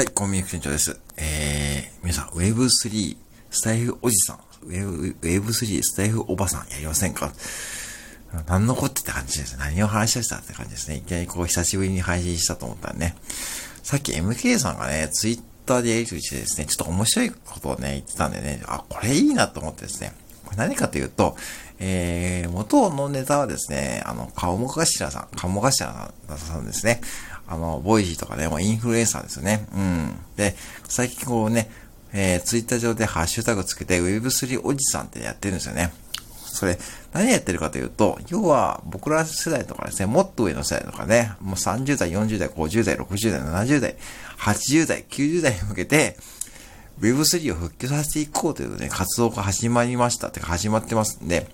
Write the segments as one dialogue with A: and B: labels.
A: はい、コンビニ店長です。えー、皆さん、Web3、スタイフおじさん、Web- Web3、スタイフおばさんやりませんか？何のこってって感じです。何を話し出したって感じですね。いきなりこう、久しぶりに配信したと思ったらね。さっき MK さんがね、ツイッターでやりとりしてですね、ちょっと面白いことをね、言ってたんでね、あ、これいいなと思ってですね。これ何かというと、えー、元のネタはですね、あの、顔も頭さん、顔も頭さんですね。あの、ボイジーとかね、もうインフルエンサーですよね。うん。で、最近こうね、えー、ツイッター上でハッシュタグつけて Web3 おじさんってやってるんですよね。それ、何やってるかというと、要は僕ら世代とかですね、もっと上の世代とかね、もう30代、40代、50代、60代、70代、80代、90代に向けて、Web3 を復旧させていこうというね、活動が始まりましたってか始まってますんで、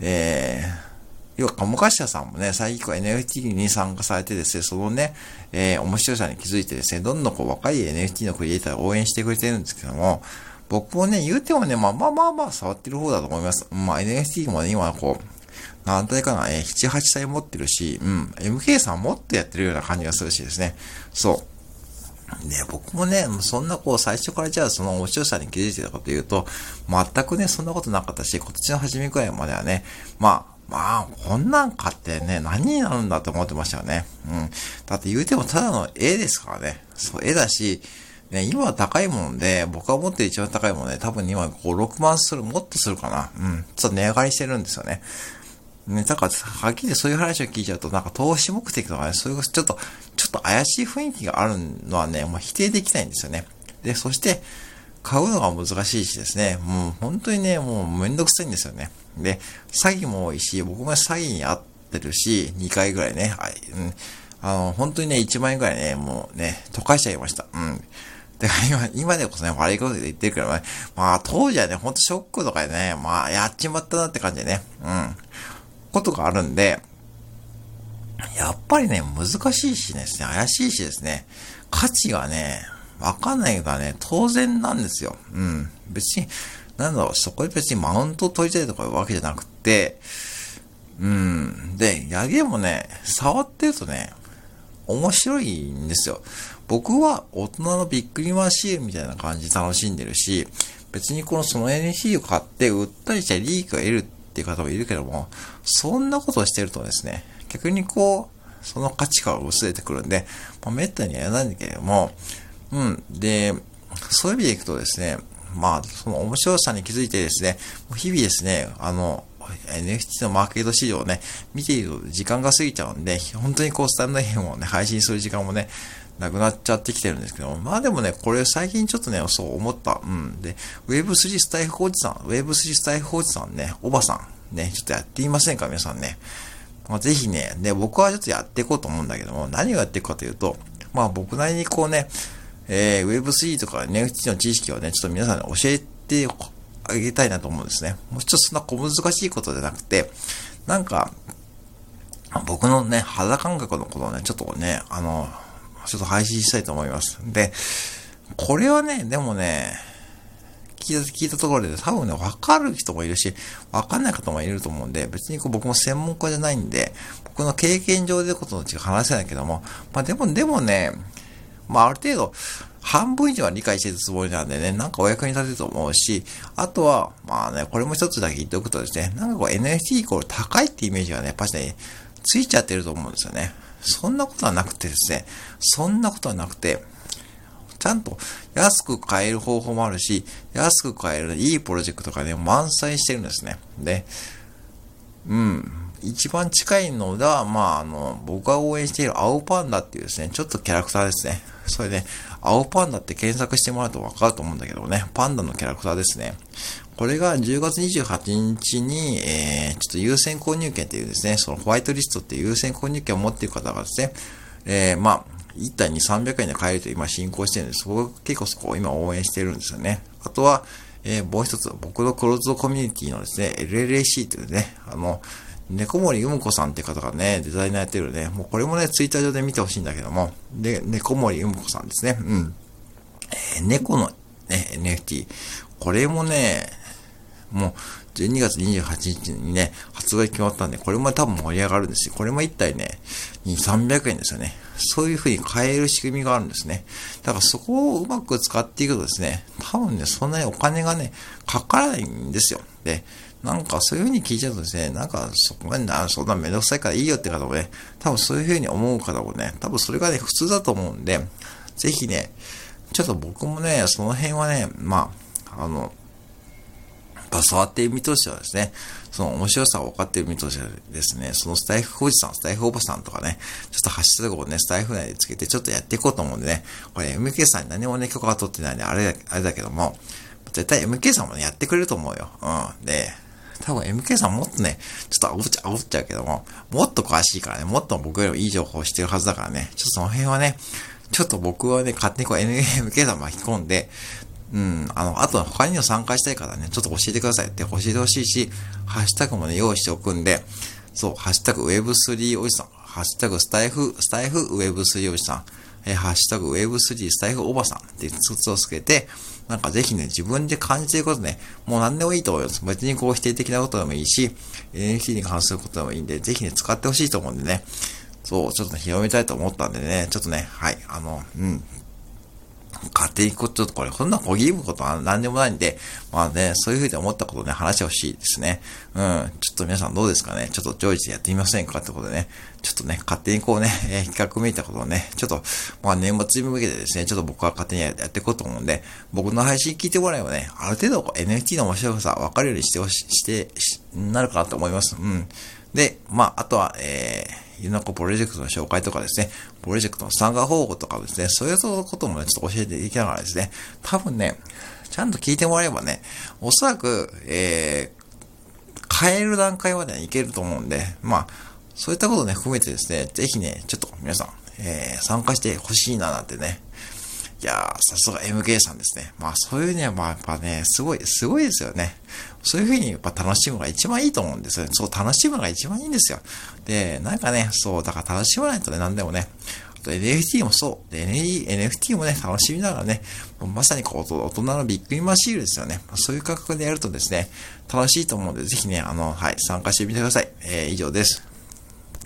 A: えー、要は、鴨頭さんもね、最近こう NFT に参加されてですね、そのね、えー、面白さに気づいてですね、どんどんこう若い NFT のクリエイターを応援してくれてるんですけども、僕もね、言うてもね、まあまあまあまあ触ってる方だと思います。まあ NFT もね、今こう、なん体かな、えー、7、8歳持ってるし、うん、MK さんもっとやってるような感じがするしですね。そう。で、僕もね、そんなこう、最初からじゃあその面白さに気づいてたかというと、全くね、そんなことなかったし、今年の初めくらいまではね、まあ、まあ、こんなん買ってね、何になるんだって思ってましたよね。うん。だって言うてもただの絵ですからね。そう、絵だし、ね、今は高いもんで、僕が持ってる一番高いもんね、多分今5、6万する、もっとするかな。うん。ちょっと値上がりしてるんですよね。ね、だから、はっきりそういう話を聞いちゃうと、なんか投資目的とかね、そういう、ちょっと、ちょっと怪しい雰囲気があるのはね、もう否定できないんですよね。で、そして、買うのが難しいしですね、もう本当にね、もうめんどくさいんですよね。で、詐欺も多いし、僕が詐欺に遭ってるし、2回ぐらいね、はい、うん。あの、本当にね、1万円ぐらいね、もうね、溶かしちゃいました。うん。で、今、今でこそね、悪いことで言ってるけどね、まあ、当時はね、ほんとショックとかでね、まあ、やっちまったなって感じでね、うん。ことがあるんで、やっぱりね、難しいしですね、怪しいしですね、価値がね、わかんないがね、当然なんですよ。うん。別に、なんだろう、そこで別にマウントを取りたいとかいうわけじゃなくて、うん。で、ヤゲもね、触ってるとね、面白いんですよ。僕は大人のビックリマシーンみたいな感じで楽しんでるし、別にこのその NFT を買って売ったりして利益を得るってっていう方もいるけども、そんなことをしてるとですね、逆にこう、その価値観が薄れてくるんで、まあ、めったにやらないんだけれども、うん。で、そういう意味でいくとですね、まあ、その面白さに気づいてですね、日々ですね、あの、NFT のマーケット市場をね、見ていると時間が過ぎちゃうんで、本当にこう、スタンド FM をね、配信する時間もね、なくなっちゃってきてるんですけども、まあでもね、これ最近ちょっとね、そう思った。うん。で、Web3 スタイフおじさん、Web3 スタイフおじさんね、おばさん、ね、ちょっとやってみませんか、皆さんね。まあ、ぜひね、で、僕はちょっとやっていこうと思うんだけども、何をやっていくかというと、まあ僕なりにこうね、えー、Web3 とか NFT の知識をね、ちょっと皆さんに教えてあげたいなと思うんですね。もうちょっとそんな小難しいことじゃなくて、なんか、僕のね、肌感覚のことをね、ちょっとね、あの、ちょっと配信したいと思います。で、これはね、でもね、聞いた、聞いたところで多分ね、わかる人もいるし、わかんない方もいると思うんで、別にこう僕も専門家じゃないんで、僕の経験上でことの違う話せないけども、まあでも、でもね、まあ、ある程度、半分以上は理解してるつもりなんでね、なんかお役に立てると思うし、あとは、まあね、これも一つだけ言っておくとですね、なんかこう NFT イコール高いってイメージがね、やっぱしね、ついちゃってると思うんですよね。そんなことはなくてですね、そんなことはなくて、ちゃんと安く買える方法もあるし、安く買えるいいプロジェクトがね、満載してるんですね。で、うん。一番近いのが、まあ、あの、僕が応援している青パンダっていうですね、ちょっとキャラクターですね。それで、青パンダって検索してもらうとわかると思うんだけどね、パンダのキャラクターですね。これが10月28日に、えー、ちょっと優先購入権っていうですね、そのホワイトリストっていう優先購入権を持っている方がですね、えー、まあ、1体に300円で買えると今進行してるんです。そこ結構そこを今応援してるんですよね。あとは、えー、もう一つ、僕のクローズドコミュニティのですね、LLAC というね、あの、猫森うむこさんって方がね、デザイナーやってるね、もうこれもね、ツイッター上で見てほしいんだけども、で、猫森うむこさんですね。うん。えー、猫の、ね、NFT。これもね、もう、12月28日にね、発売決まったんで、これも多分盛り上がるんですよ。これも1体ね、2、300円ですよね。そういう風に変える仕組みがあるんですね。だからそこをうまく使っていくとですね、多分ね、そんなにお金がね、かからないんですよ。で、なんかそういう風に聞いちゃうとですね、なんかそこまでな、そんなめんどくさいからいいよって方もね、多分そういう風に思う方もね、多分それがね、普通だと思うんで、ぜひね、ちょっと僕もね、その辺はね、まあ、あの、触っている身としてはですね、その面白さを分かっている身としてはですね、そのスタイフおじさん、スタイフおばさんとかね、ちょっとハッシュタグをね、スタイフ内でつけてちょっとやっていこうと思うんでね、これ MK さんに何もね、許可が取ってないんで、あれだ、あれだけども、絶対 MK さんもね、やってくれると思うよ。うん。で、多分 MK さんもっとね、ちょっと煽っちゃ、煽っちゃうけども、もっと詳しいからね、もっと僕よりもいい情報をしてるはずだからね、ちょっとその辺はね、ちょっと僕はね、勝手にこう NMK さん巻き込んで、うん、あの、あと他にも参加したい方ね、ちょっと教えてくださいって教えてほしいし、ハッシュタグもね、用意しておくんで、そう、ハッシュタグ Web3 おじさん、ハッシュタグスタイフ、スタイフ Web3 おじさん、えー、ハッシュタグ Web3 スタイフおばさんっていうツをつけて、なんかぜひね、自分で感じてることね、もう何でもいいと思います。別にこう否定的なことでもいいし、NFT に関することでもいいんで、ぜひね、使ってほしいと思うんでね、そう、ちょっと、ね、広めたいと思ったんでね、ちょっとね、はい、あの、うん、勝手にこ、ちょっとこれ、こんなこぎむことは何でもないんで、まあね、そういうふうに思ったことをね、話してほしいですね。うん。ちょっと皆さんどうですかねちょっと上位でやってみませんかってことでね、ちょっとね、勝手にこうね、えー、企画めいたことをね、ちょっと、まあ年末に向けてですね、ちょっと僕は勝手にやっていこうと思うんで、僕の配信聞いてもらえばね、ある程度 NFT の面白さ分かるようにしてほし、して、なるかなと思います。うん。で、まあ、あとは、えー、ゆなこプロジェクトの紹介とかですね、プロジェクトの参加方法とかですね、そういうこともね、ちょっと教えていきながらですね、多分ね、ちゃんと聞いてもらえばね、おそらく、えー、変える段階まではいけると思うんで、まあ、そういったことね、含めてですね、ぜひね、ちょっと皆さん、えー、参加してほしいななんてね、いやー、さすが MK さんですね。まあそういうね、まあやっぱね、すごい、すごいですよね。そういうふうにやっぱ楽しむのが一番いいと思うんですよね。そう、楽しむのが一番いいんですよ。で、なんかね、そう、だから楽しまないとね、何でもね、あと NFT もそう。NFT もね、楽しみながらね、まさにこう、大人のビッグイマシールですよね。そういう価格でやるとですね、楽しいと思うんで、ぜひね、あの、はい、参加してみてください。えー、以上です。